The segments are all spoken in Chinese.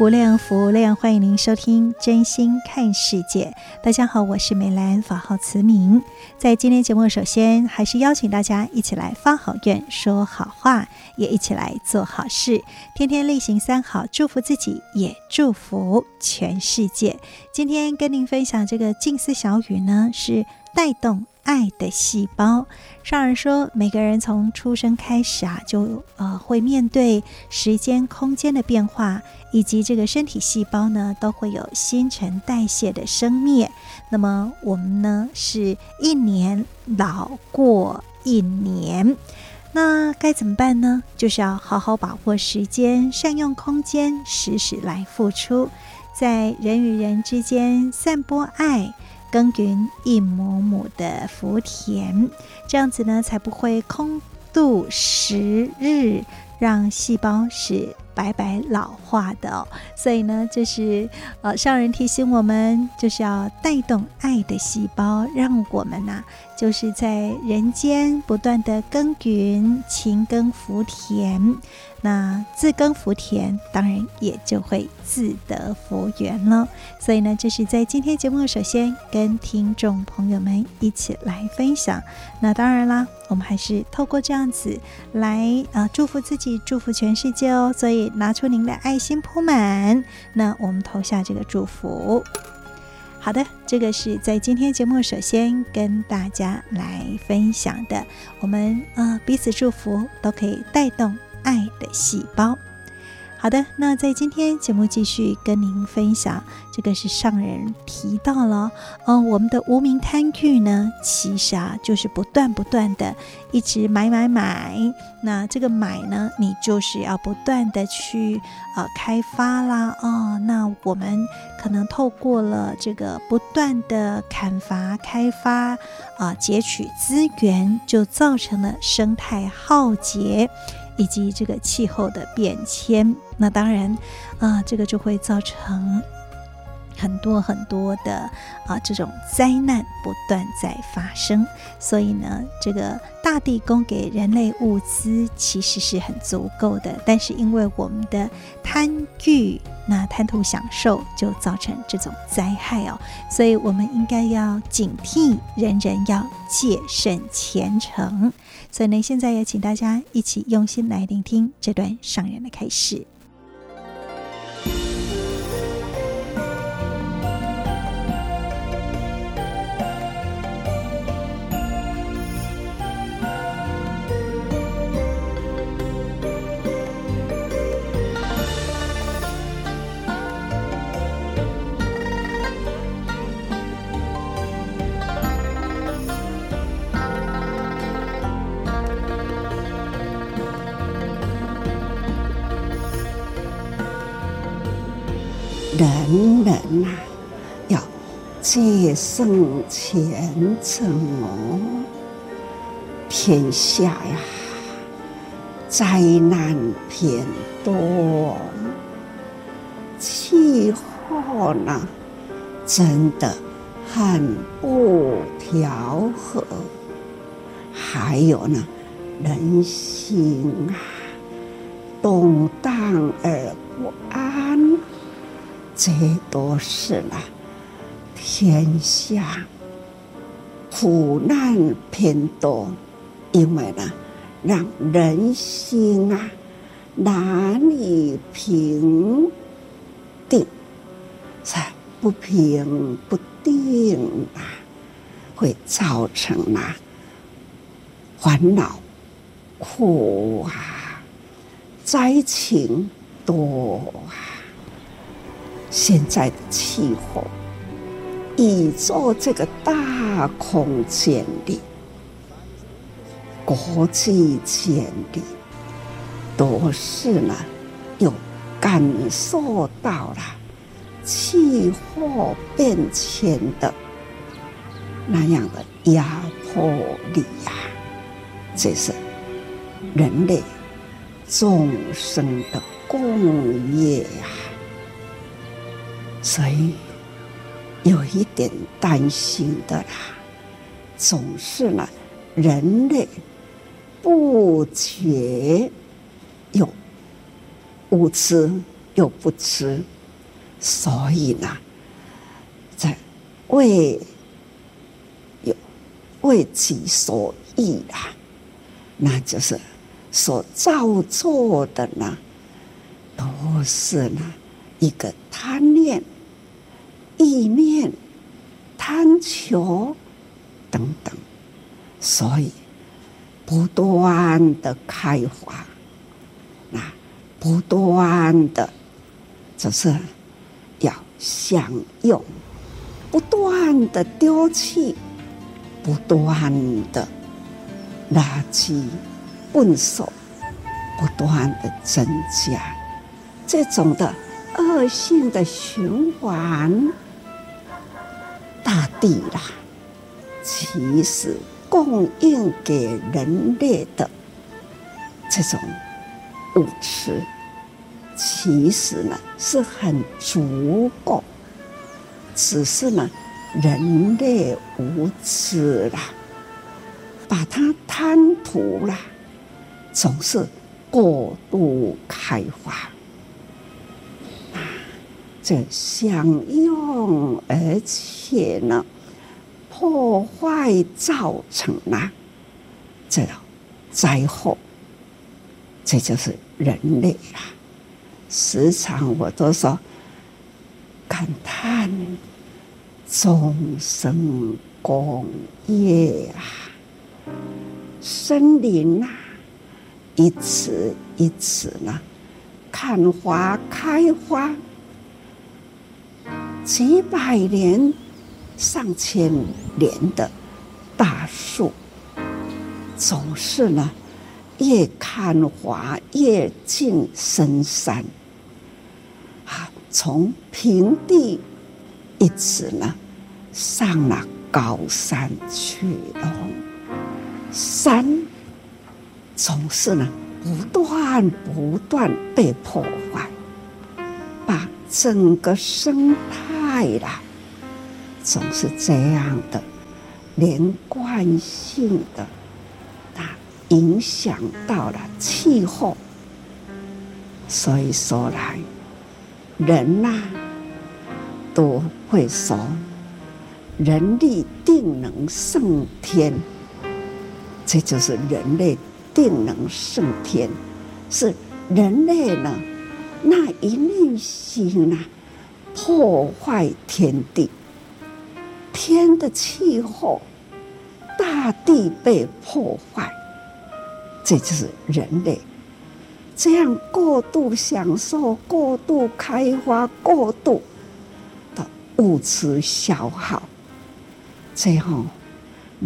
无量福无量，欢迎您收听《真心看世界》。大家好，我是美兰，法号慈明。在今天节目，首先还是邀请大家一起来发好愿、说好话，也一起来做好事，天天例行三好，祝福自己，也祝福全世界。今天跟您分享这个静思小语呢，是带动。爱的细胞，上人说，每个人从出生开始啊，就呃会面对时间、空间的变化，以及这个身体细胞呢，都会有新陈代谢的生灭。那么我们呢，是一年老过一年，那该怎么办呢？就是要好好把握时间，善用空间，时时来付出，在人与人之间散播爱。耕耘一亩亩的福田，这样子呢，才不会空度时日，让细胞是白白老化的。所以呢，就是呃，上人提醒我们，就是要带动爱的细胞，让我们呢、就是在人间不断的耕耘，勤耕福田。那自耕福田，当然也就会自得福缘了。所以呢，这是在今天节目首先跟听众朋友们一起来分享。那当然啦，我们还是透过这样子来呃祝福自己，祝福全世界哦。所以拿出您的爱心铺满，那我们投下这个祝福。好的，这个是在今天节目首先跟大家来分享的。我们呃彼此祝福，都可以带动。爱的细胞，好的，那在今天节目继续跟您分享，这个是上人提到了，嗯、呃，我们的无名贪欲呢，其实啊，就是不断不断的一直买买买，那这个买呢，你就是要不断的去呃开发啦，哦，那我们可能透过了这个不断的砍伐开发啊、截取资源，就造成了生态浩劫。以及这个气候的变迁，那当然，啊、呃，这个就会造成很多很多的啊、这种灾难不断在发生。所以呢，这个大地供给人类物资其实是很足够的，但是因为我们的贪欲，那贪图享受，就造成这种灾害哦。所以我们应该要警惕，人人要戒慎虔诚。所以呢，现在也请大家一起用心来聆听这段上人的开示。人呐，要戒慎虔诚哦。天下呀，灾难偏多，气候呢，真的很不调和。还有呢，人心啊，动荡而不安。这都是呢，天下苦难偏多，因为呢，让人心啊难以平定，才不平不定啊，会造成啊烦恼苦啊，灾情多啊。现在的气候，宇宙这个大空间里，国际间里，都是呢，有感受到了。气候变迁的那样的压迫力呀，这是人类众生的共业呀，所以有一点担心的啦，总是呢，人类不觉又无知又不知。所以呢，在为有为己所欲啊，那就是所造作的呢，都是呢一个贪念、意念、贪求等等，所以不断的开花，那不断的就是。要享用，不断的丢弃，不断的垃圾粪扫，不断的增加，这种的恶性的循环，大地啦，其实供应给人类的这种物质。其实呢是很足够，只是呢人类无知啦，把它贪图啦，总是过度开发，这享用而且呢破坏造成了这灾祸，这就是人类啦。时常我都说，感叹众生工业啊，森林啊，一次一次呢，看花开花，几百年、上千年的大树，总是呢，越看花越进深山。啊从平地一直呢上了高山去了，山总是呢不断不断被破坏，把整个生态啦总是这样的连贯性的，它影响到了气候，所以说来。人呐、都会说人力定能胜天，这就是人类定能胜天，是人类呢那一念心呐，破坏天地，天的气候，大地被破坏，这就是人类。这样过度享受、过度开发、过度的物质消耗，最后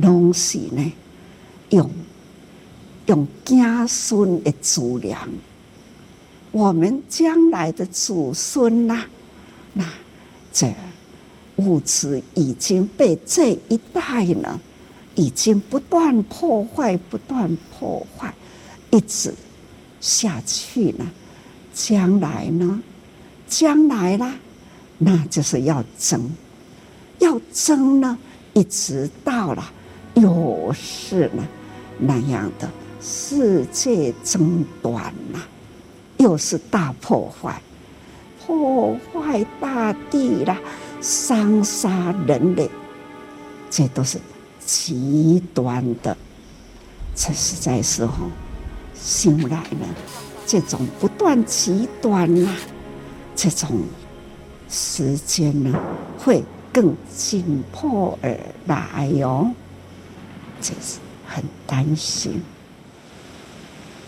东西呢，用用子孙的资粮，我们将来的祖孙呐、那这物质已经被这一代呢，已经不断破坏、不断破坏，一直。下去了，将来呢？将来啦，那就是要争，要争呢，一直到了又是呢那样的世界争端呐，又是大破坏，破坏大地啦，伤杀人类，这都是极端的，这实在是吼。醒来了，这种不断极端呐，这种时间呢会更紧迫而来哟，这是很担心。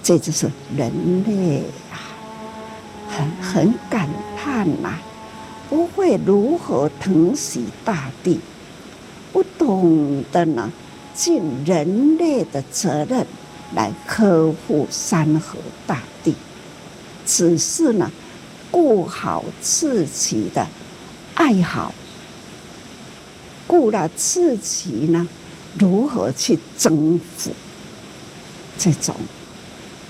这就是人类啊，很很感叹呐、不会如何疼惜大地，不懂得呢尽人类的责任来呵护山河大地，只是呢顾好自己的爱好，顾了自己呢如何去征服这种。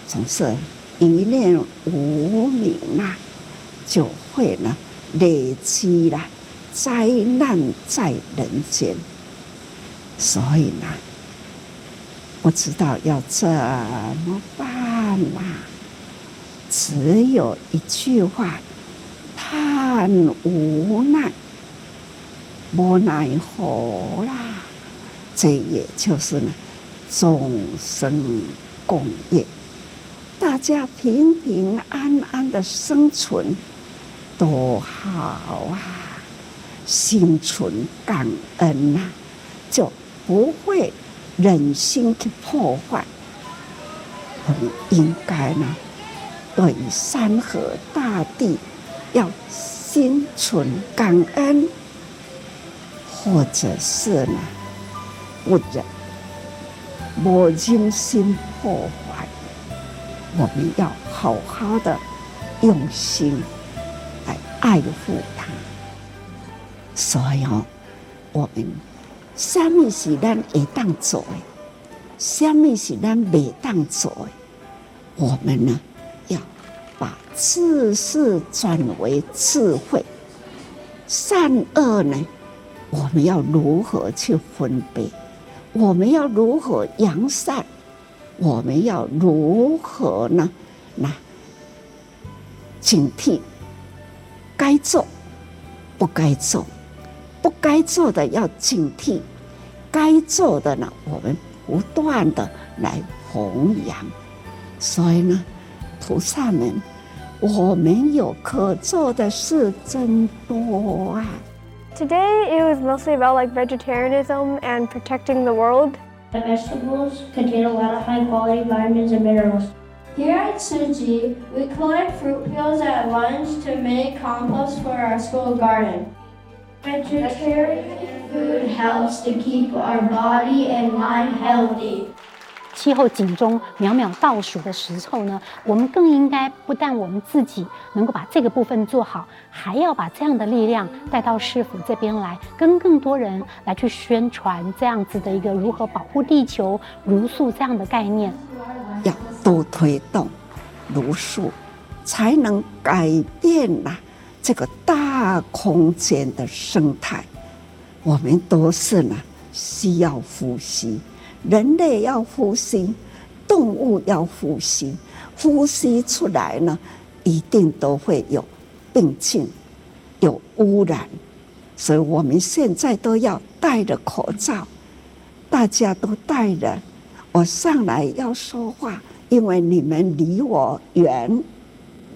总是一念无明啊，就会呢累积了灾难在人间。所以呢，不知道要怎么办呐？只有一句话：叹无奈，无奈何啦。这也就是呢，众生共业。大家平平安安的生存多好啊！心存感恩呐、就不会忍心去破坏。我们应该呢，对山河大地要心存感恩，或者是呢，不忍，不忍心破坏。我们要好好的用心爱护他。所以，我们什么是咱会当做的，什么是咱袂当做的，我们呢要把知识转为智慧，善恶呢，我们要如何去分别？我们要如何扬善？我们要如何呢？那警惕，该做不该做，不该做的要警惕，该做的呢，我们不断的来弘扬。所以呢，菩萨们，我们有可做的事真多啊。Today it was mostly about like vegetarianism and protecting the world. The vegetables contain a lot of high quality vitamins and minerals. Here at Tzu Chi, we collect fruit peels at lunch to make compost for our school garden. Vegetarian food helps to keep our body and mind healthy. 气候警钟秒秒倒数的时候呢，我们更应该不但我们自己能够把这个部分做好，还要把这样的力量带到市府这边来，跟更多人来去宣传这样子的一个如何保护地球、茹素这样的概念。要多推动茹素，才能改变呐这个大空间的生态。我们都是呢，需要呼吸。人类要呼吸，动物要呼吸，呼吸出来呢，一定都会有病菌，有污染，所以我们现在都要戴着口罩，大家都戴着。我上来要说话，因为你们离我远，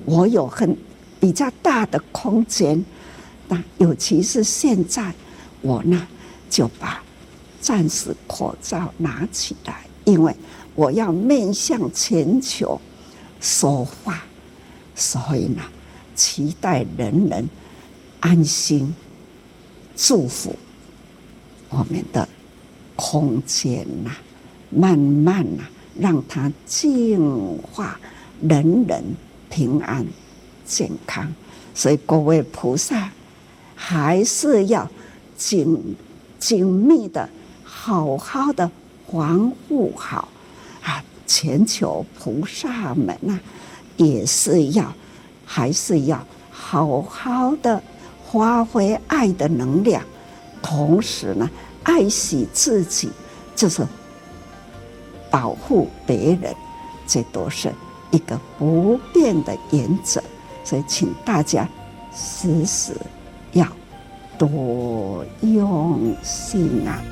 我有很比较大的空间，那尤其是现在，我呢就把。暂时口罩拿起来，因为我要面向全球说话，所以呢，期待人人安心，祝福我们的空间呐，慢慢呐，让它净化，人人平安健康。所以各位菩萨还是要紧紧密的。好好的防护好啊！全球菩萨们呐，也是要，还是要好好的发挥爱的能量，同时呢，爱惜自己，就是保护别人，这都是一个不变的原则。所以，请大家时时要多用心啊！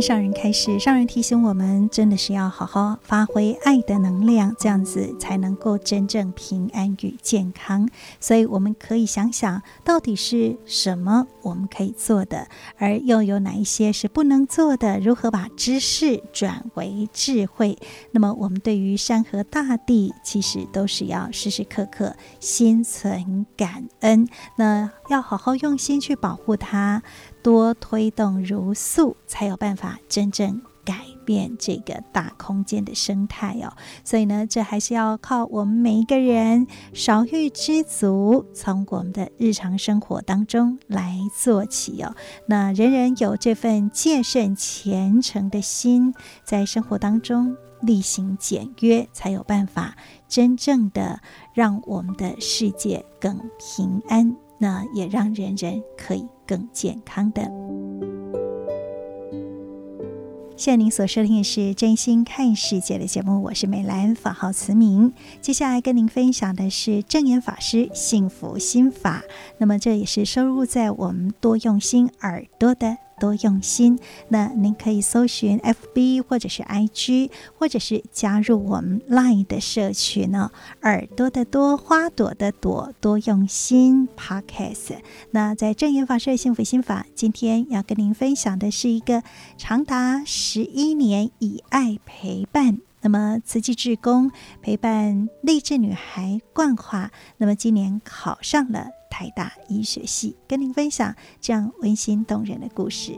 上人开始，上人提醒我们，真的是要好好发挥爱的能量，这样子才能够真正平安与健康。所以我们可以想想，到底是什么我们可以做的，而又有哪一些是不能做的？如何把知识转为智慧？那么我们对于山河大地，其实都是要时时刻刻心存感恩。那要好好用心去保护它。多推动如素，才有办法真正改变这个大空间的生态哦。所以呢，这还是要靠我们每一个人少欲知足，从我们的日常生活当中来做起哦。那人人有这份戒慎虔诚的心，在生活当中厉行简约，才有办法真正的让我们的世界更平安。那也让人人可以更健康的。现在您所收听的是《真心看世界》的节目，我是美兰，法号慈明。接下来跟您分享的是正言法师幸福心法，那么这也是收录在我们多用心耳朵的。多用心，那您可以搜寻 FB 或者是 IG，或者是加入我们 Line 的社群呢。耳朵的多，花朵的朵，多用心 Podcast。那在证严法师的幸福心法，今天要跟您分享的是一个长达十一年以爱陪伴。那么慈济志工陪伴励志女孩冠华，那么今年考上了台大医学系，跟您分享这样温馨动人的故事。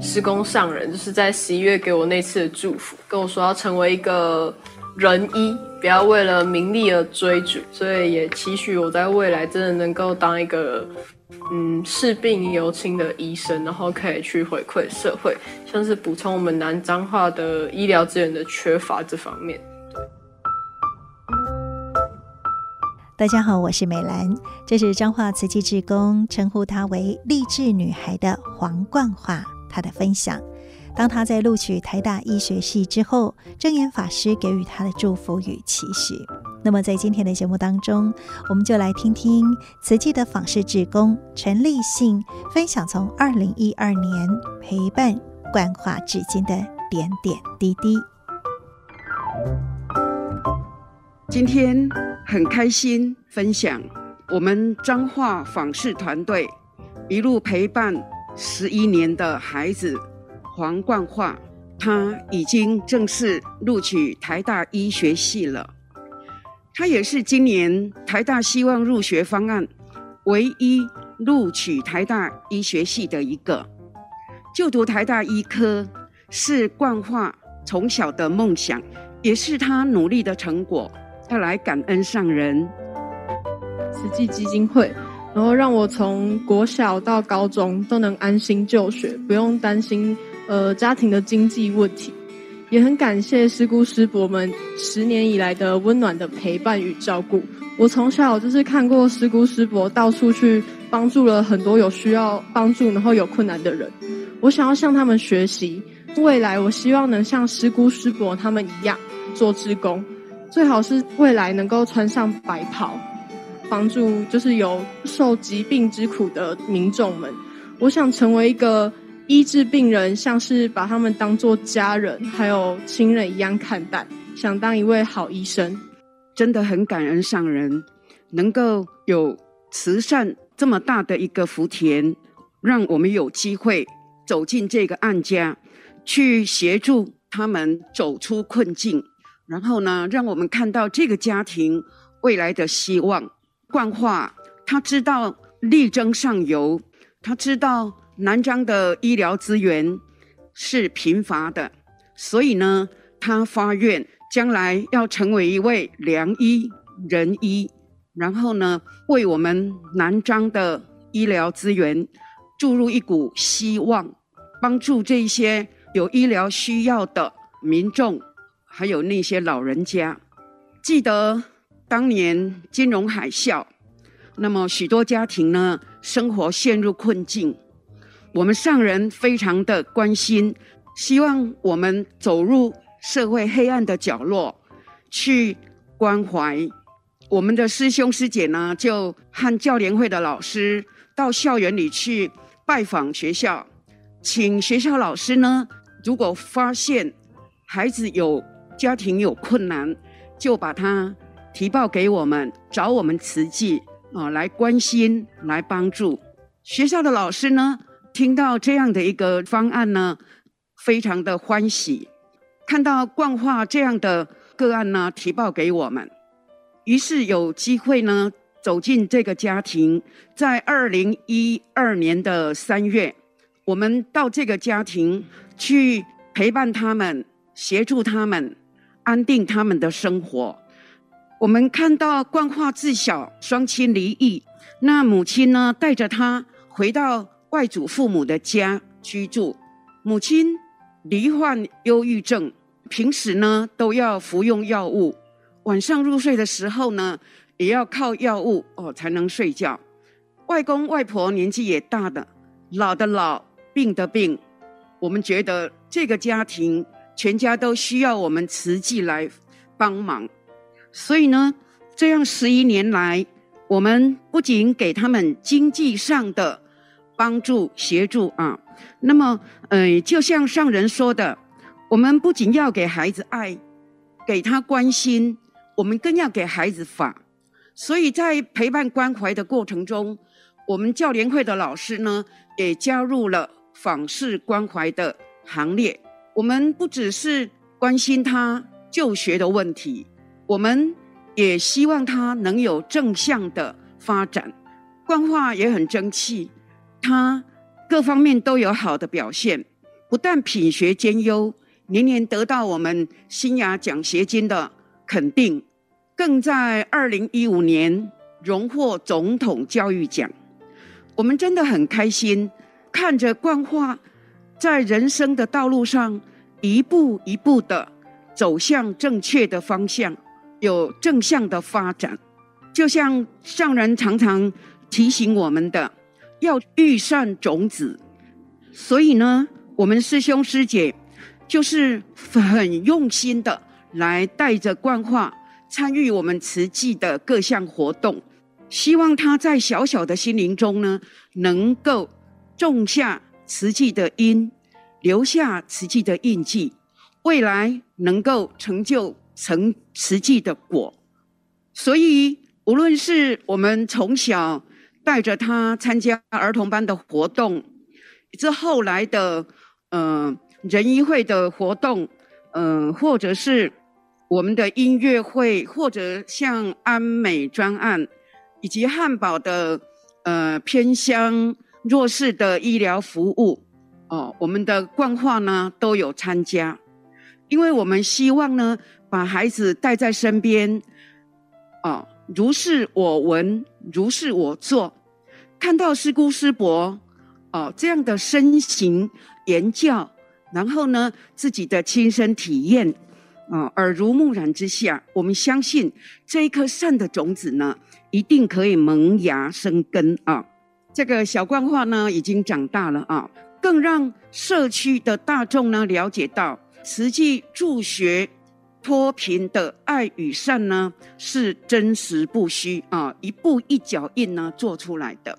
师公上人就是在十一月给我那次的祝福，跟我说要成为一个仁医，不要为了名利而追逐，所以也期许我在未来真的能够当一个。嗯，视病犹亲的医生，然后可以去回馈社会，像是补充我们南彰化的医疗资源的缺乏这方面。大家好，我是美兰，这是彰化慈济志工称呼她为励志女孩的黄冠华，她的分享。当她在录取台大医学系之后，证严法师给予她的祝福与期许。那么，在今天的节目当中，我们就来听听慈济的访视志工陈立信分享从二零一二年陪伴冠华至今的点点滴滴。今天很开心分享我们彰化访视团队一路陪伴十一年的孩子黄冠华，他已经正式录取台大医学系了。他也是今年台大希望入学方案唯一录取台大医学系的一个。就读台大医科是冠华从小的梦想，也是他努力的成果。要来感恩上人，慈济基金会，然后让我从国小到高中都能安心就学，不用担心呃家庭的经济问题。也很感谢师姑师伯们十年以来的温暖的陪伴与照顾。我从小就是看过师姑师伯到处去帮助了很多有需要帮助然后有困难的人。我想要向他们学习，未来我希望能像师姑师伯他们一样做志工，最好是未来能够穿上白袍，帮助就是有受疾病之苦的民众们。我想成为一个。医治病人，像是把他们当做家人，还有亲人一样看待，想当一位好医生，真的很感恩上人，能够有慈善这么大的一个福田，让我们有机会走进这个案家，去协助他们走出困境，然后呢，让我们看到这个家庭未来的希望。冠华他知道力争上游，他知道。南彰的医疗资源是贫乏的，所以呢，他发愿将来要成为一位良医、仁医，然后呢，为我们南彰的医疗资源注入一股希望，帮助这些有医疗需要的民众，还有那些老人家。记得当年金融海啸，那么许多家庭呢，生活陷入困境。我们上人非常的关心，希望我们走入社会黑暗的角落去关怀。我们的师兄师姐呢，就和教联会的老师到校园里去拜访学校，请学校老师呢，如果发现孩子有家庭有困难，就把他提报给我们，找我们慈济啊来关心、来帮助。学校的老师呢，听到这样的一个方案呢，非常的欢喜。看到冠化这样的个案呢，提报给我们，于是有机会呢走进这个家庭。在二零一二年的三月，我们到这个家庭去陪伴他们，协助他们安定他们的生活。我们看到冠化自小双亲离异，那母亲呢带着他回到外祖父母的家居住，母亲。罹患忧郁症，平时呢都要服用药物，晚上入睡的时候呢也要靠药物哦才能睡觉。外公外婆年纪也大的，老的老，病的病，我们觉得这个家庭全家都需要我们慈济来帮忙，所以呢，这样十一年来，我们不仅给他们经济上的帮助协助啊。那么，呃，就像上人说的，我们不仅要给孩子爱，给他关心，我们更要给孩子法。所以在陪伴关怀的过程中，我们教联会的老师呢，也加入了访视关怀的行列。我们不只是关心他就学的问题，我们也希望他能有正向的发展。冠化也很争气，他。各方面都有好的表现，不但品学兼优，年年得到我们新雅奖学金的肯定，更在二零一五年荣获总统教育奖。我们真的很开心，看着冠化在人生的道路上一步一步的走向正确的方向，有正向的发展。就像上人常常提醒我们的。要育善种子，所以呢，我们师兄师姐就是很用心的来带着冠化参与我们慈济的各项活动，希望他在小小的心灵中呢，能够种下慈济的因，留下慈济的印记，未来能够成就成慈济的果。所以，无论是我们从小。带着他参加儿童班的活动，这后来的呃仁医会的活动，嗯、呃，或者是我们的音乐会，或者像安美专案，以及汉堡的呃偏乡弱势的医疗服务，哦，我们的冠化呢都有参加，因为我们希望呢把孩子带在身边，哦。如是我闻，如是我做，看到师姑师伯哦这样的身行言教，然后呢自己的亲身体验啊、耳濡目染之下，我们相信这一颗善的种子呢，一定可以萌芽生根啊、哦。这个小冠化呢已经长大了啊、更让社区的大众呢了解到实际助学。脱贫的爱与善呢，是真实不虚啊，一步一脚印呢做出来的。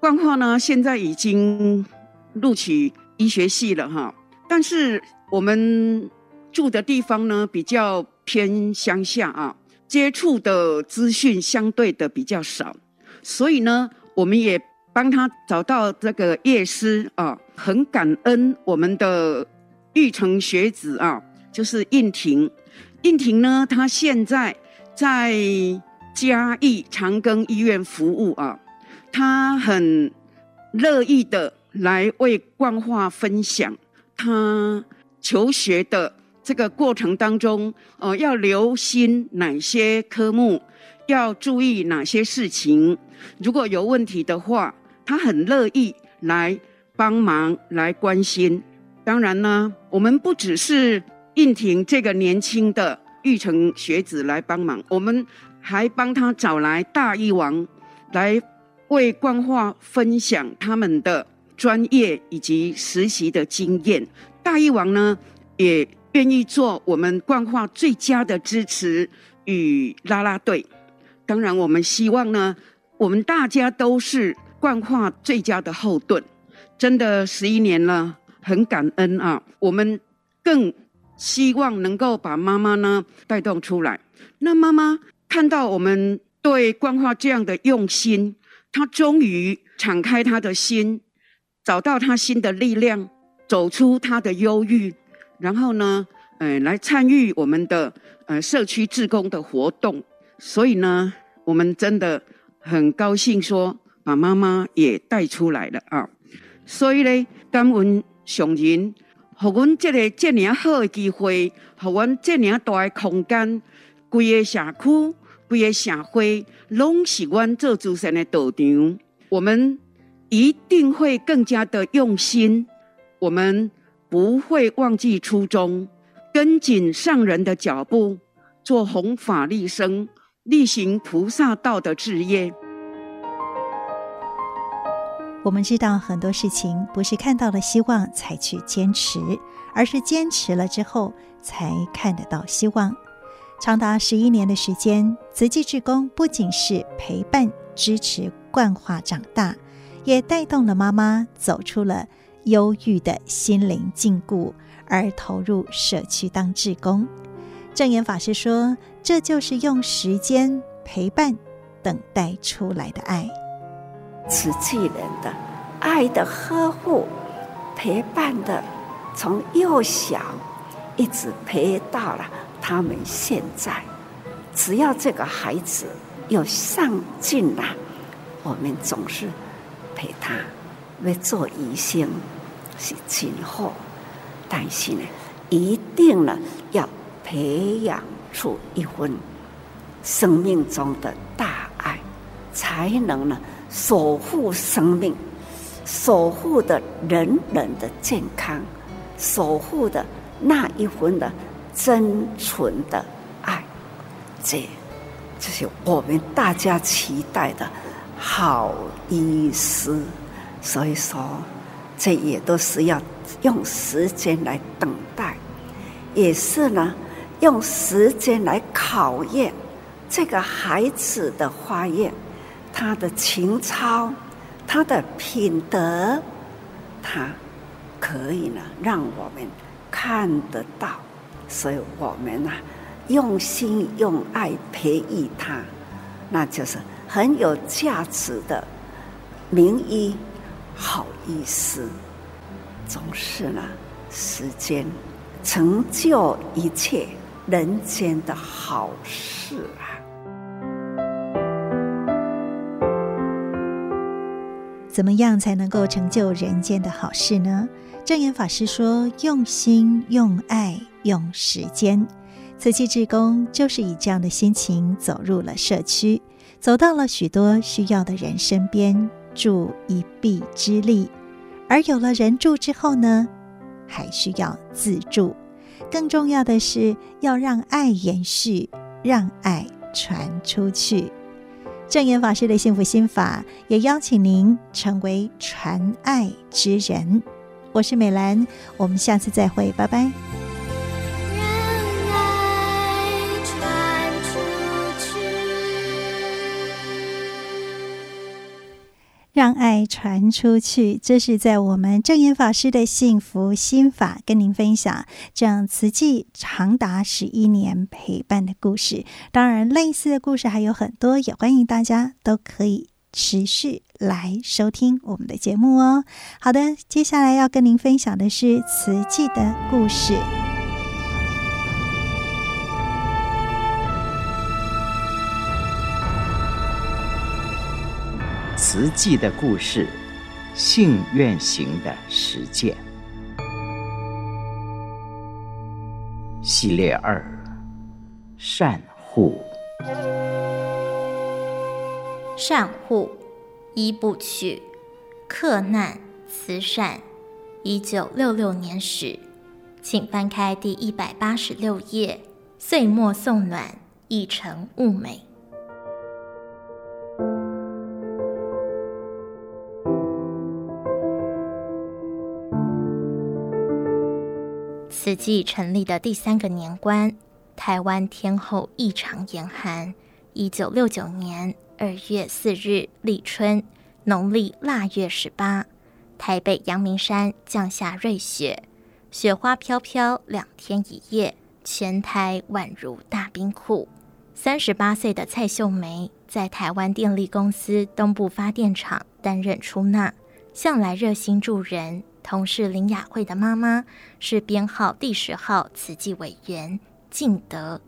冠化呢，现在已经录取医学系了哈，但是我们住的地方呢比较偏乡下啊，接触的资讯相对的比较少，所以呢，我们也帮他找到这个业师啊，很感恩我们的玉成学子啊，就是应婷。应婷呢，她现在在嘉义长庚医院服务啊，他很乐意的来为冠化分享他求学的这个过程当中，呃，要留心哪些科目，要注意哪些事情，如果有问题的话，他很乐意来帮忙来关心。当然呢，我们不只是。应婷这个年轻的育成学子来帮忙，我们还帮他找来大医王来为冠化分享他们的专业以及实习的经验。大医王呢也愿意做我们冠化最佳的支持与啦啦队。当然，我们希望呢，我们大家都是冠化最佳的后盾。真的十一年了，很感恩啊。我们更希望能够把妈妈呢带动出来。那妈妈看到我们对关怀这样的用心，她终于敞开她的心，找到她新的力量，走出她的忧郁，然后呢，呃，来参与我们的呃社区志工的活动。所以呢，我们真的很高兴说，把妈妈也带出来了啊。所以呢，感恩上人，给我们这个这么好的机会，给我们这么大的空间，规个社区、规个社会，拢是我们做慈善的道场。我们一定会更加的用心，我们不会忘记初衷，跟紧上人的脚步，做弘法利生。力行菩萨道的志业。我们知道很多事情不是看到了希望才去坚持，而是坚持了之后才看得到希望。长达十一年的时间，慈济志工不仅是陪伴、支持、惯化长大，也带动了妈妈走出了忧郁的心灵禁锢，而投入社区当志工。证严法师说：“这就是用时间陪伴、等待出来的爱。慈济人的爱的呵护、陪伴的，从幼小一直陪到了他们现在。只要这个孩子有上进了，我们总是陪他，为做医生是今后，但是呢，一定呢要。”培养出一份生命中的大爱，才能呢守护生命，守护的人人的健康，守护的那一份的真纯的爱，这这是我们大家期待的好医师。所以说，这也都是要用时间来等待，也是呢。用时间来考验这个孩子的发愿，他的情操，他的品德，他可以呢让我们看得到，所以我们呢用心用爱培育他，那就是很有价值的名医好医师，总是呢时间成就一切。人间的好事啊！怎么样才能够成就人间的好事呢？证严法师说：“用心、用爱、用时间。”慈济志工就是以这样的心情走入了社区，走到了许多需要的人身边，助一臂之力。而有了人助之后呢，还需要自助。更重要的是要让爱延续，让爱传出去。正言法师的幸福心法也邀请您成为传爱之人。我是美兰，我们下次再会，拜拜。让爱传出去，这是在我们证严法师的幸福心法跟您分享，这样慈济长达十一年陪伴的故事。当然，类似的故事还有很多，也欢迎大家都可以持续来收听我们的节目哦。好的，接下来要跟您分享的是慈济的故事。慈济的故事，信愿行的实践系列二：善护。善护一部曲，克难慈善，一九六六年始，请翻开第一百八十六页。岁末送暖，一城物美。慈济成立的第三个年关，台湾天候异常严寒。一九六九年二月四日立春，农历腊月十八，台北阳明山降下瑞雪，雪花飘飘，两天一夜，全台宛如大冰库。三十八岁的蔡秀梅在台湾电力公司东部发电厂担任出纳，向来热心助人。同事林雅慧的妈妈是编号第十号慈济委员敬德，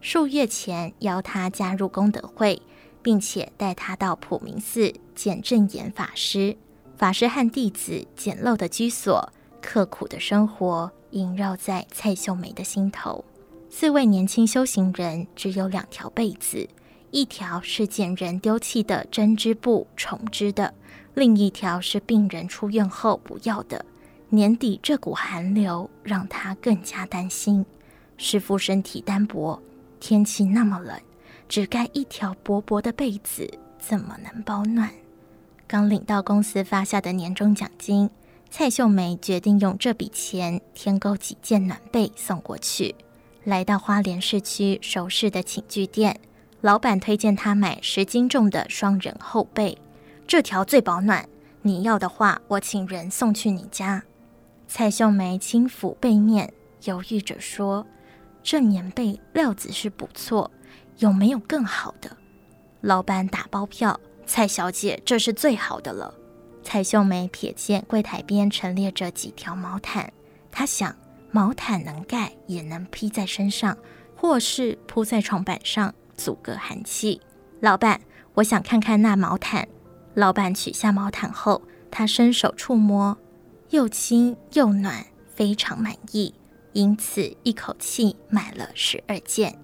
数月前邀她加入功德会，并且带她到普明寺见证严法师。法师和弟子简陋的居所、刻苦的生活萦绕在蔡秀梅的心头。四位年轻修行人只有两条被子，一条是捡人丢弃的针织布重织的，另一条是病人出院后不要的。年底这股寒流让他更加担心。师傅身体单薄，天气那么冷，只盖一条薄薄的被子，怎么能保暖？刚领到公司发下的年终奖金，蔡秀梅决定用这笔钱添购几件暖被送过去。来到花莲市区熟识的寝具店，老板推荐她买十斤重的双人厚被，这条最保暖。你要的话，我请人送去你家。蔡秀梅轻抚背面，犹豫着说：“这棉被料子是不错，有没有更好的？”老板打包票。蔡小姐，这是最好的了。蔡秀梅瞥见柜台边陈列着几条毛毯，她想，毛毯能盖，也能披在身上，或是铺在床板上，阻隔寒气。老板，我想看看那毛毯。老板取下毛毯后，他伸手触摸，又轻又暖，非常满意，因此一口气买了十二件，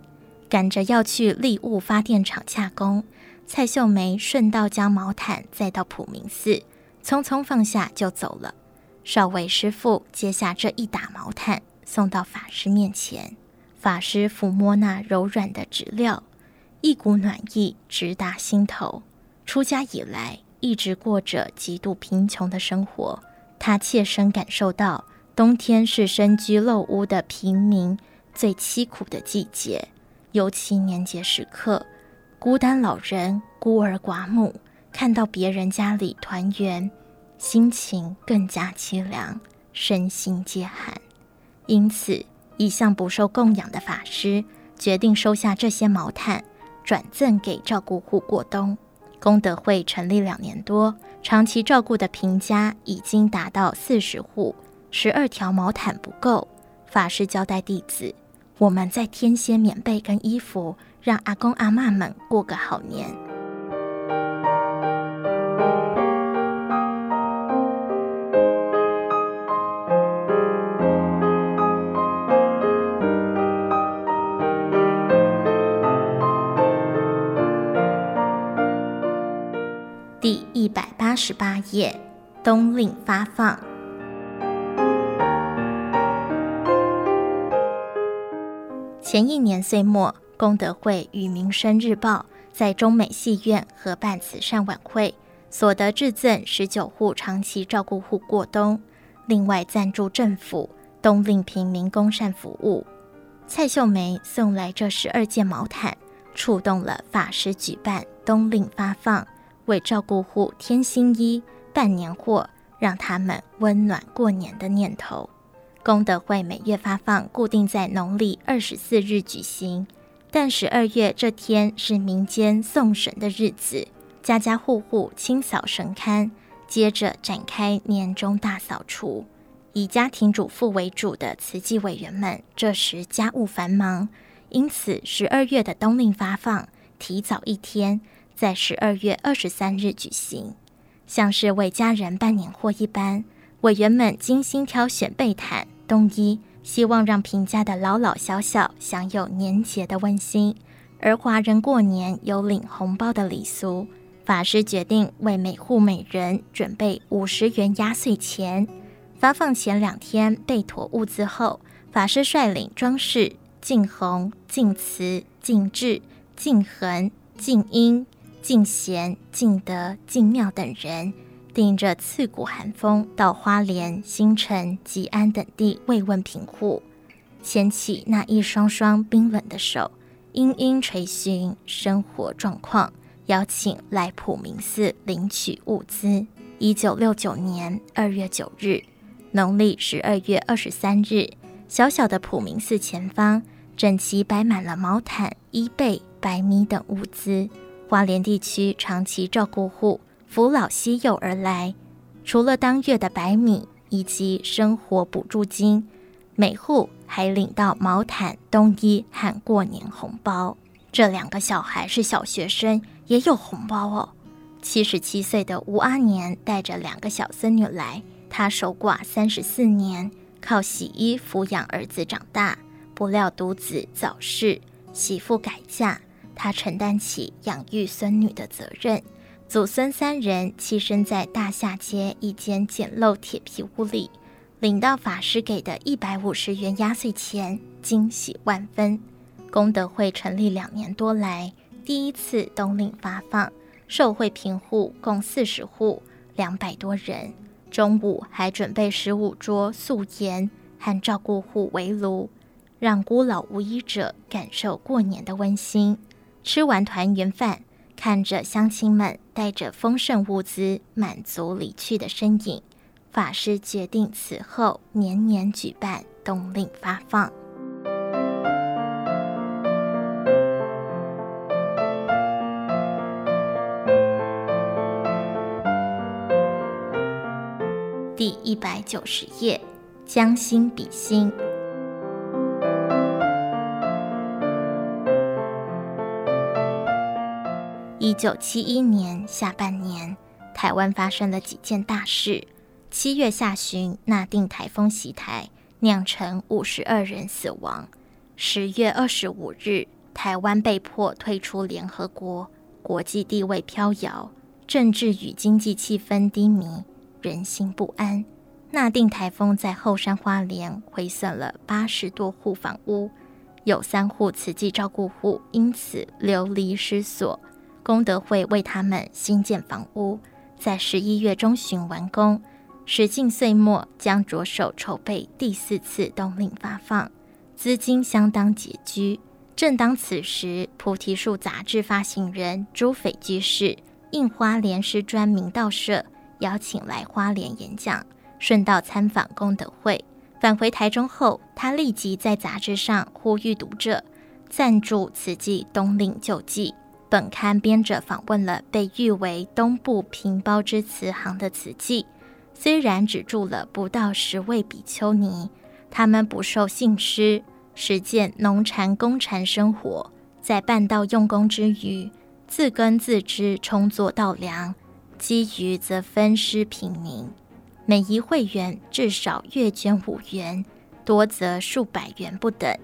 赶着要去利物发电厂洽工。蔡秀梅顺道将毛毯载到普明寺，匆匆放下就走了。少尉师傅接下这一打毛毯，送到法师面前。法师抚摸那柔软的质料，一股暖意直达心头。出家以来，一直过着极度贫穷的生活，他切身感受到冬天是身居陋屋的平民最凄苦的季节，尤其年节时刻。孤单老人、孤儿寡母，看到别人家里团圆，心情更加凄凉，身心皆寒。因此，一向不受供养的法师决定收下这些毛毯，转赠给照顾户过冬。功德会成立两年多，长期照顾的平家已经达到四十户，十二条毛毯不够。法师交代弟子：“我们再添些棉被跟衣服。”让阿公阿嬷们过个好年。一百八十八页，冬令发放。前一年岁末。功德会与民生日报在中美戏院合办慈善晚会，所得致赠十九户长期照顾户过冬，另外赞助政府冬令平民公善服务。蔡秀梅送来这十二件毛毯，触动了法师举办冬令发放，为照顾户添新衣、办年货，让他们温暖过年的念头。功德会每月发放固定在农历二十四日举行。但十二月这天是民间送神的日子，家家户户清扫神龛，接着展开年终大扫除。以家庭主妇为主的慈济委员们，这时家务繁忙，因此十二月的冬令发放提早一天，在十二月二十三日举行，像是为家人办年货一般。委员们精心挑选被毯、冬衣。希望让平家的老老小小享有年节的温馨，而华人过年有领红包的礼俗。法师决定为每户每人准备五十元压岁钱。发放前两天备妥物资后，法师率领庄氏、净红、敬慈、敬智、敬恒、敬英、敬贤、敬德、敬妙等人。顶着刺骨寒风，到花莲、新城、吉安等地慰问贫户，牵起那一双双冰冷的手，殷殷垂询生活状况，邀请来普明寺领取物资。一九六九年二月九日，农历十二月二十三日，小小的普明寺前方，整齐摆满了毛毯、衣被、白米等物资。花莲地区长期照顾户扶老携幼而来，除了当月的白米以及生活补助金，每户还领到毛毯、冬衣和过年红包。这两个小孩是小学生，也有红包哦。七十七岁的吴阿年带着两个小孙女来，她守寡三十四年，靠洗衣抚养儿子长大，不料独子早逝，媳妇改嫁。他承担起养育孙女的责任，祖孙三人栖身在大夏街一间简陋铁皮屋里，领到法师给的一百五十元压岁钱，惊喜万分。功德会成立两年多来，第一次冬令发放，受惠贫户共四十户，两百多人。中午还准备十五桌素腌和照顾户围炉，让孤老无依者感受过年的温馨。吃完团圆饭，看着乡亲们带着丰盛物资满足离去的身影，法师决定此后年年举办冬令发放。第一百九十页，将心比心。一九七一年下半年，台湾发生了几件大事。七月下旬，纳定台风袭台，酿成五十二人死亡。十月二十五日，台湾被迫退出联合国，国际地位飘摇，政治与经济气氛低迷，人心不安。纳定台风在后山花莲毁损了八十多户房屋，有三户慈济照顾户因此流离失所。功德会为他们新建房屋，在十一月中旬完工。时近岁末，将着手筹备第四次冬令发放，资金相当拮据。正当此时，菩提树杂志发行人朱斐居士应花莲师专明道社邀请来花莲演讲，顺道参访功德会。返回台中后，他立即在杂志上呼吁读者赞助此季冬令救济。本刊编者访问了被誉为东部平包之慈航的慈济，虽然只住了不到十位比丘尼，他们不受信施，实践农禅工禅生活，在办道用功之余，自耕自织，充作稻粮，积余则分施贫民。每一会员至少月捐五元，多则数百元不等，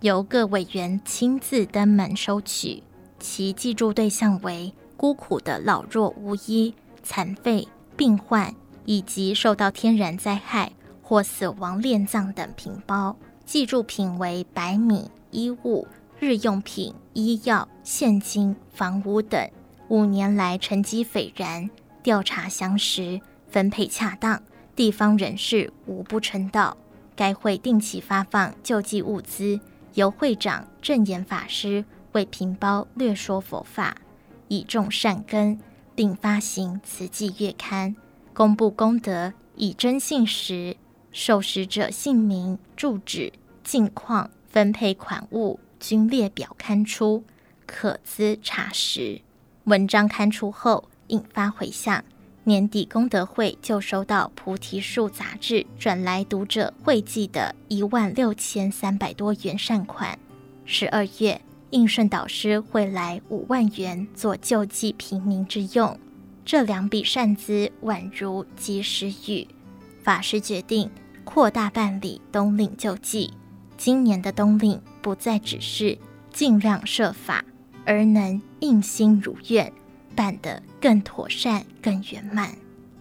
由各委员亲自登门收取。其济助对象为孤苦的老弱无依、残废、病患，以及受到天然灾害或死亡殓葬等贫胞。济助品为白米、衣物、日用品、医药、现金、房屋等。五年来成绩斐然，调查详实，分配恰当，地方人士无不称道。该会定期发放救济物资，由会长证言法师。为贫包略说佛法，以种善根，并发行慈济月刊，公布功德，以真信实，受施者姓名、住址、近况、分配款物均列表刊出，可资查实。文章刊出后，引发回响。年底功德会就收到菩提树杂志转来读者汇寄的一万六千三百多元善款。十二月。应顺导师会来五万元做救济平民之用，这两笔善资宛如及时雨。法师决定扩大办理冬令救济，今年的冬令不再只是尽量设法，而能应心如愿，办得更妥善、更圆满。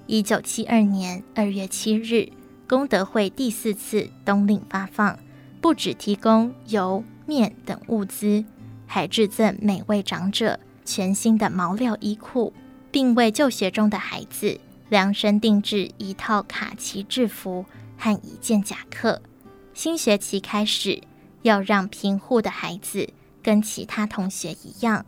一九七二年二月七日，功德会第四次冬令发放，不只提供油、面等物资。还致赠每位长者全新的毛料衣裤，并为就学中的孩子量身定制一套卡其制服和一件夹克。新学期开始，要让贫户的孩子跟其他同学一样，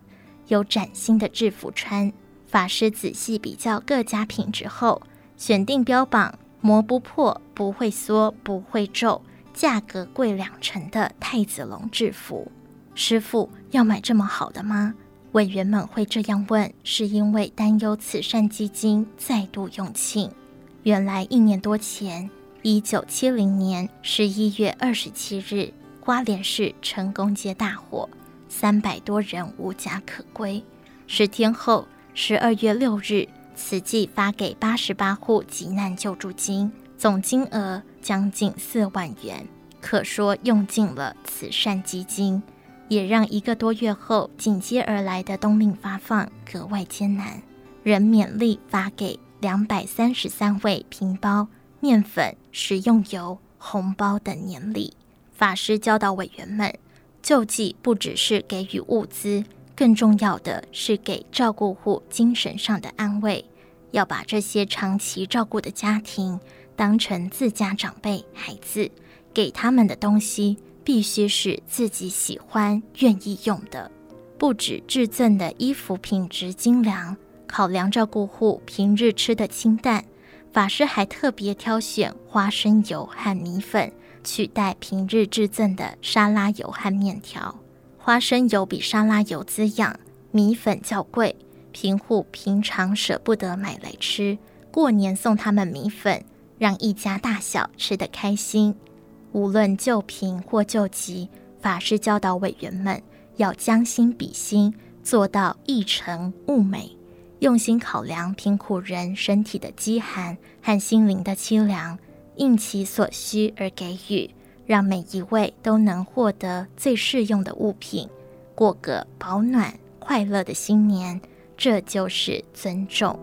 有崭新的制服穿。法师仔细比较各家品质后，选定标榜磨不破、不会缩、不会皱、价格贵两成的太子龙制服。师傅要买这么好的吗？委员们会这样问，是因为担忧慈善基金再度用罄。原来一年多前，一九七零年十一月二十七日，花莲市成功街大火，三百多人无家可归。十天后，十二月六日，慈济发给八十八户急难救助金，总金额将近四万元，可说用尽了慈善基金。也让一个多月后紧接而来的冬令发放格外艰难，仍勉力发给两百三十三位平包面粉、食用油、红包等年礼。法师教导委员们，救济不只是给予物资，更重要的是给照顾户精神上的安慰，要把这些长期照顾的家庭当成自家长辈、孩子，给他们的东西。必须是自己喜欢、愿意用的，不止制赠的衣服品质精良，考量照顾户平日吃的清淡，法师还特别挑选花生油和米粉取代平日制赠的沙拉油和面条。花生油比沙拉油滋养，米粉较贵，贫户平常舍不得买来吃，过年送他们米粉，让一家大小吃得开心。无论救贫或救急，法师教导委员们要将心比心，做到一诚物美，用心考量贫苦人身体的饥寒和心灵的凄凉，应其所需而给予，让每一位都能获得最适用的物品，过个保暖快乐的新年。这就是尊重。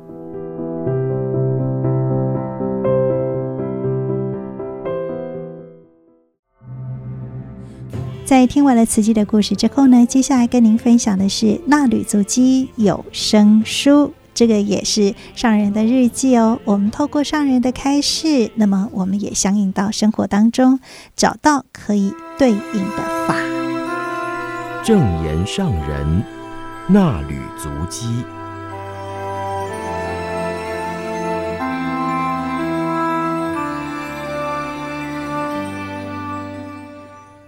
在听完了慈济的故事之后呢，接下来跟您分享的是《衲履足迹有声书》，这个也是上人的日记哦。我们透过上人的开示，那么我们也相应到生活当中，找到可以对应的法。正言上人衲履足迹。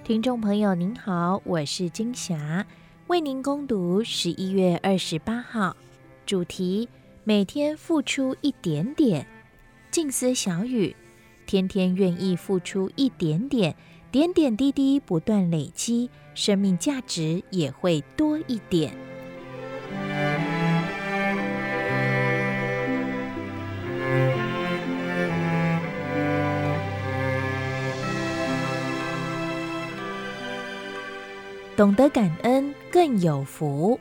听众朋友您好，我是金霞，为您攻读十一月二十八号主题：每天付出一点点，静思小雨，天天愿意付出一点点，点点滴滴不断累积，生命价值也会多一点。懂得感恩更有福。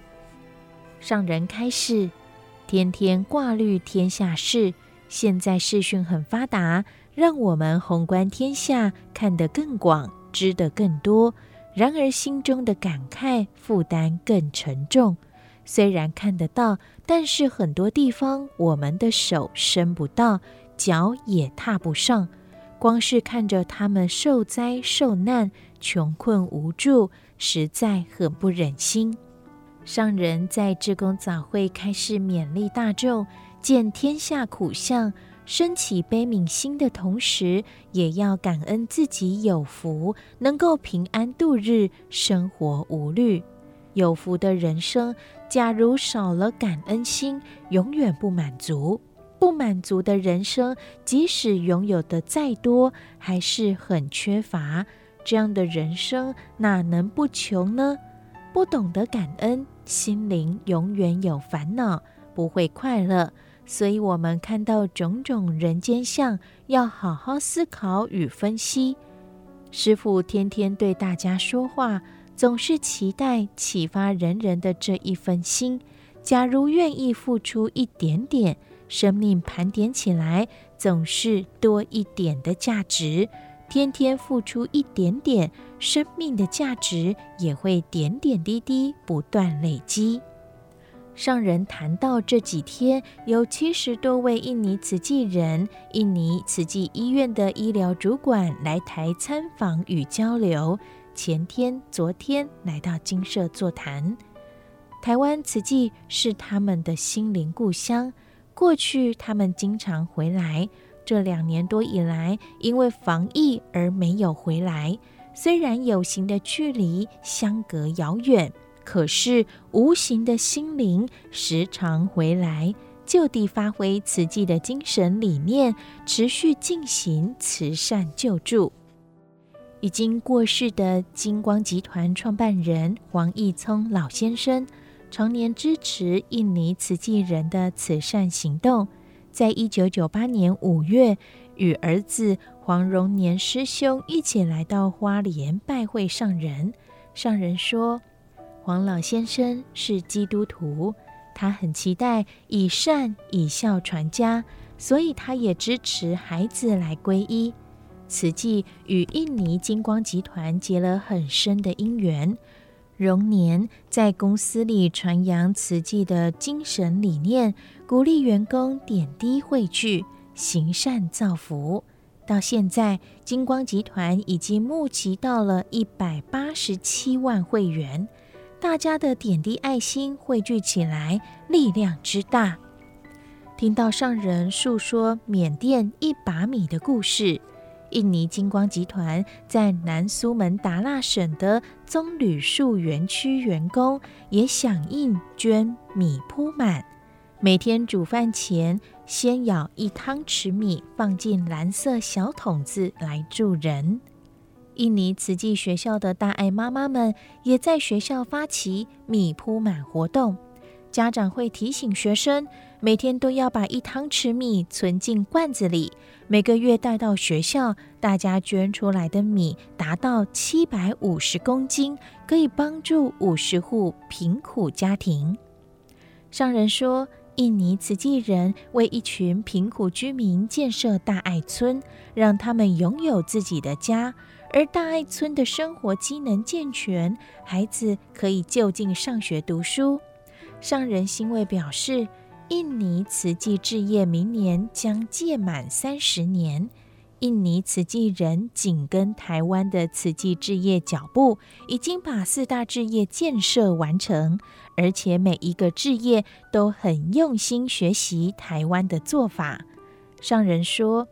上人开示：天天挂虑天下事，现在视讯很发达，让我们宏观天下看得更广，知得更多。然而心中的感慨负担更沉重。虽然看得到，但是很多地方我们的手伸不到，脚也踏不上。光是看着他们受灾受难、穷困无助。实在很不忍心。上人在志工早会开示勉励大众，见天下苦相，升起悲悯心的同时，也要感恩自己有福，能够平安度日，生活无虑。有福的人生，假如少了感恩心，永远不满足；不满足的人生，即使拥有的再多，还是很缺乏。这样的人生哪能不穷呢？不懂得感恩，心灵永远有烦恼，不会快乐。所以，我们看到种种人间相，要好好思考与分析。师父天天对大家说话，总是期待启发人人的这一份心。假如愿意付出一点点，生命盘点起来，总是多一点的价值。天天付出一点点，生命的价值也会点点滴滴不断累积。上人谈到这几天有七十多位印尼慈济人、印尼慈济医院的医疗主管来台参访与交流。前天、昨天来到金舍座谈。台湾慈济是他们的心灵故乡，过去他们经常回来，这两年多以来，因为防疫而没有回来。虽然有形的距离相隔遥远，可是无形的心灵时常回来，就地发挥慈济的精神理念，持续进行慈善救助。已经过世的金光集团创办人黄义聪老先生，常年支持印尼慈济人的慈善行动。在一九九八年五月，与儿子黄荣年师兄一起来到花莲拜会上人。上人说，黄老先生是基督徒，他很期待以善以孝传家，所以他也支持孩子来皈依。慈济与印尼金光集团结了很深的因缘。荣年在公司里传扬慈济的精神理念，鼓励员工点滴汇聚，行善造福。到现在，金光集团已经募集到了一百八十七万会员，大家的点滴爱心汇聚起来，力量之大。听到上人述说缅甸一把米的故事。印尼金光集团在南苏门答腊省的棕榈树园区员工也响应捐米铺满，每天煮饭前先舀一汤匙米放进蓝色小桶子来助人。印尼慈济学校的大爱妈妈们也在学校发起米铺满活动，家长会提醒学生每天都要把一汤匙米存进罐子里。每个月带到学校，大家捐出来的米达到七百五十公斤，可以帮助五十户贫苦家庭。上人说，印尼慈济人为一群贫苦居民建设大爱村，让他们拥有自己的家，而大爱村的生活机能健全，孩子可以就近上学读书。上人欣慰表示。印尼慈济置业明年将届满三十年，印尼慈济人紧跟台湾的慈济置业脚步，已经把四大置业建设完成，而且每一个置业都很用心学习台湾的做法。上人说，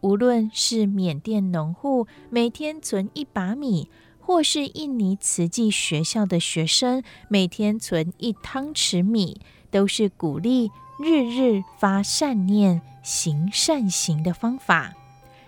无论是缅甸农户每天存一把米，或是印尼慈济学校的学生每天存一汤匙米。都是鼓励日日发善念、行善行的方法，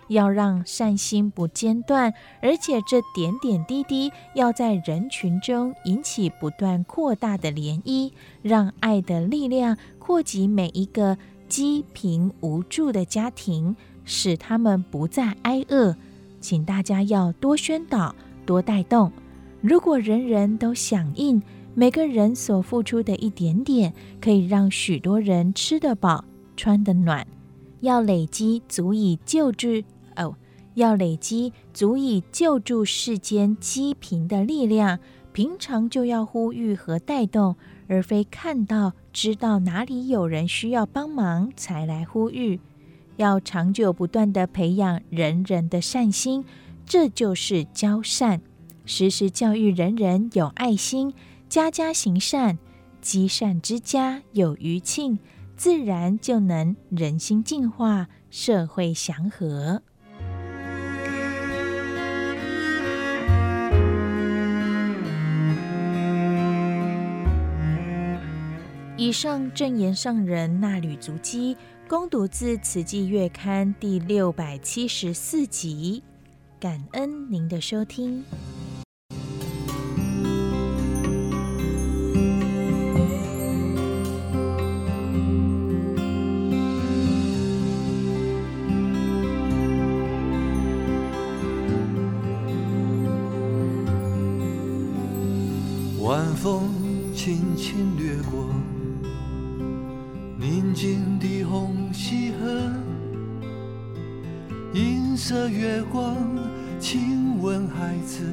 要让善心不间断，而且这点点滴滴要在人群中引起不断扩大的涟漪，让爱的力量扩及每一个积贫无助的家庭，使他们不再挨饿。请大家要多宣导、多带动。如果人人都响应。每个人所付出的一点点，可以让许多人吃得饱、穿得暖。要累积足以救助哦，要累积足以救助世间积贫的力量。平常就要呼吁和带动，而非看到、知道哪里有人需要帮忙才来呼吁。要长久不断地培养人人的善心，这就是教善，时时教育人人有爱心。家家行善，积善之家有余庆，自然就能人心净化，社会祥和。以上正言上人那履足迹，攻读自《慈济月刊》第六百七十四集，感恩您的收听。过宁静的红溪河，银色月光亲吻孩子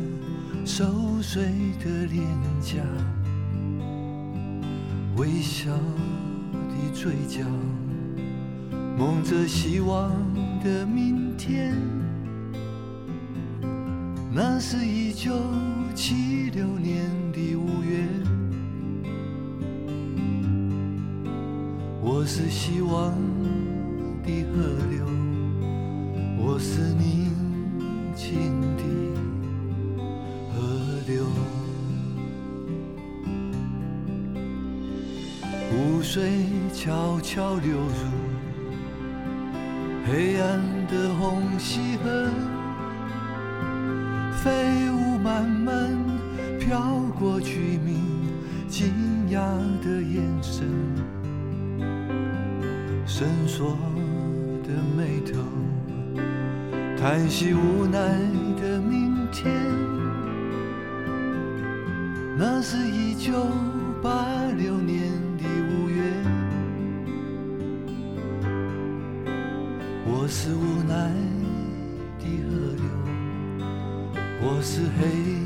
熟睡的脸颊，微笑的嘴角，蒙着希望的明天。那是一九七六年的是希望的河流，我是宁静的河流。湖水悄悄流入黑暗的红溪河，飞舞慢慢飘过居民惊讶的眼神。伸缩的眉头叹息无奈的明天那是一九八六年的五月。我是无奈的河流我是黑。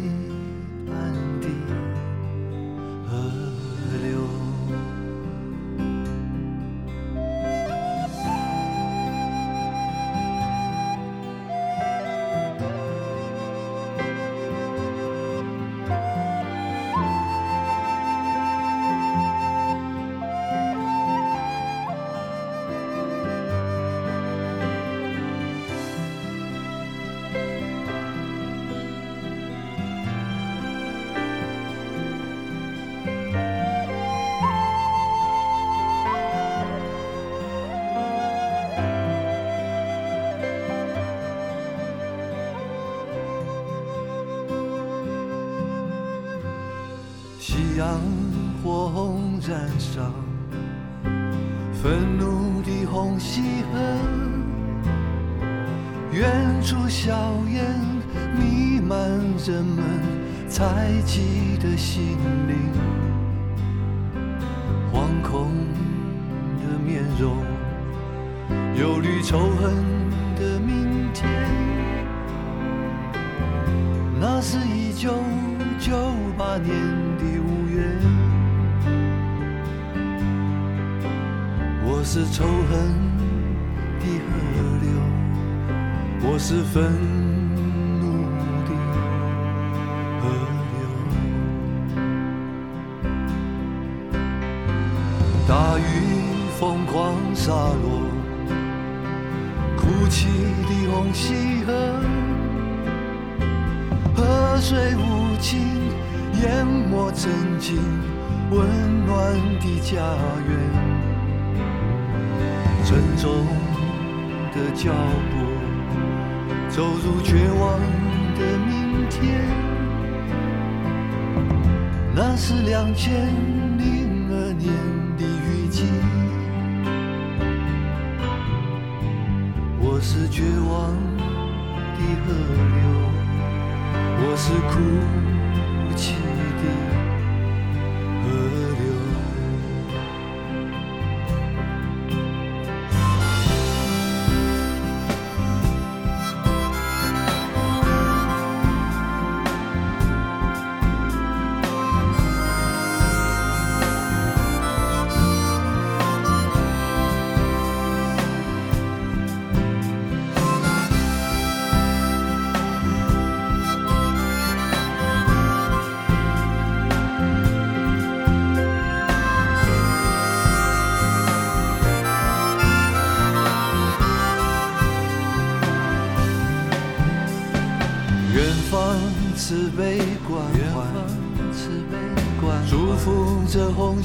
当火红燃烧，愤怒的红溪河，远处硝烟弥漫，人们猜忌的心灵。是仇恨的河流我是愤怒的河流大雨疯狂洒落哭泣的红溪河河水无情淹没曾经温暖的家园。沉重的脚步走入绝望的明天。那是两千零二年的雨季。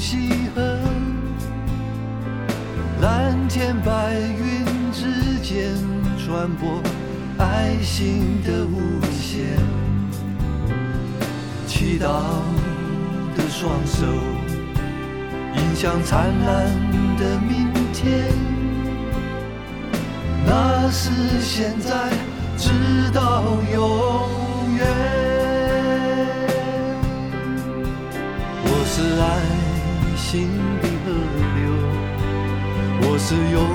西河，蓝天白云之间传播爱心的无限，祈祷的双手迎向灿烂的明天，那是现在，直到永。自由。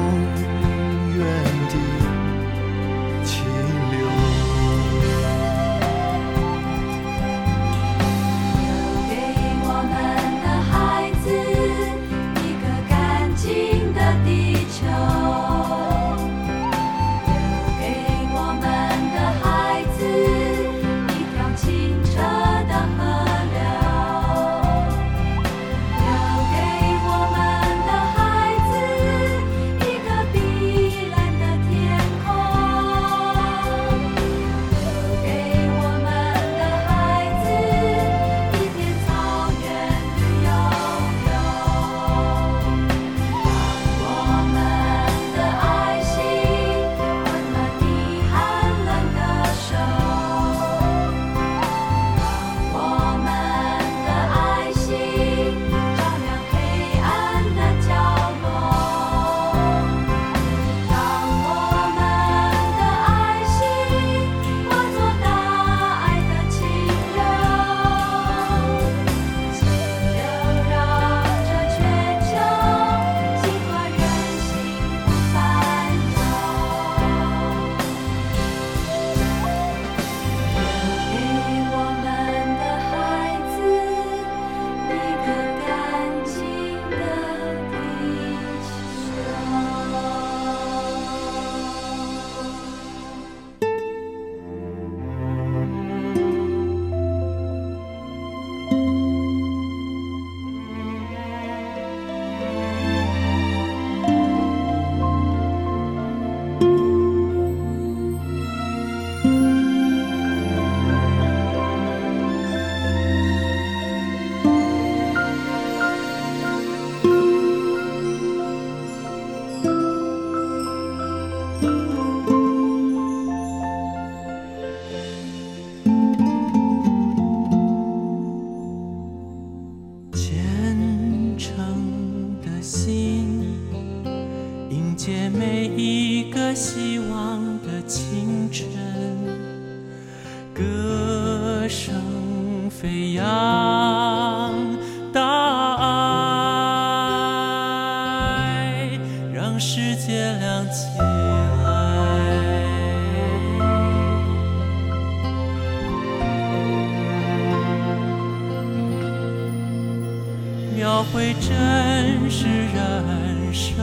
会真实人生，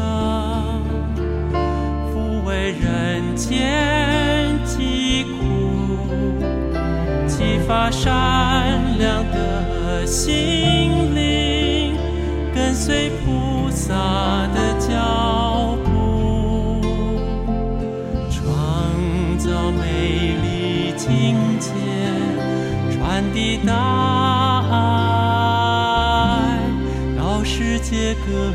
抚慰人间疾苦，激发善良的心灵，跟随菩萨的些歌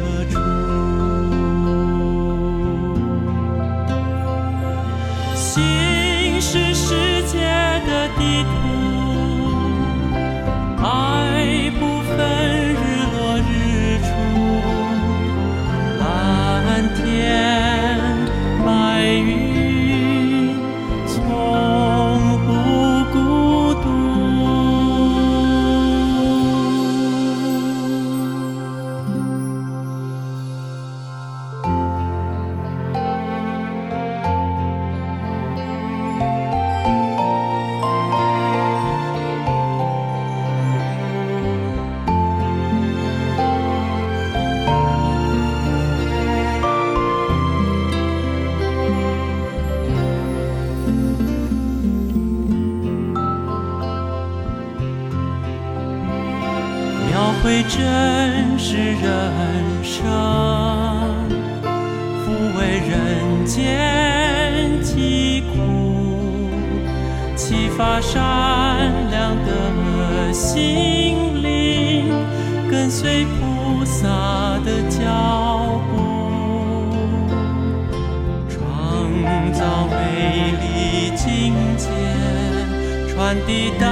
的大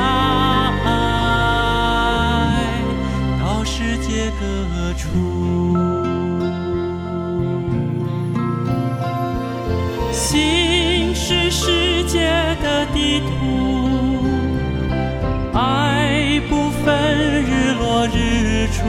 爱到世界。各处，心是世界的地图，爱不分日落日出，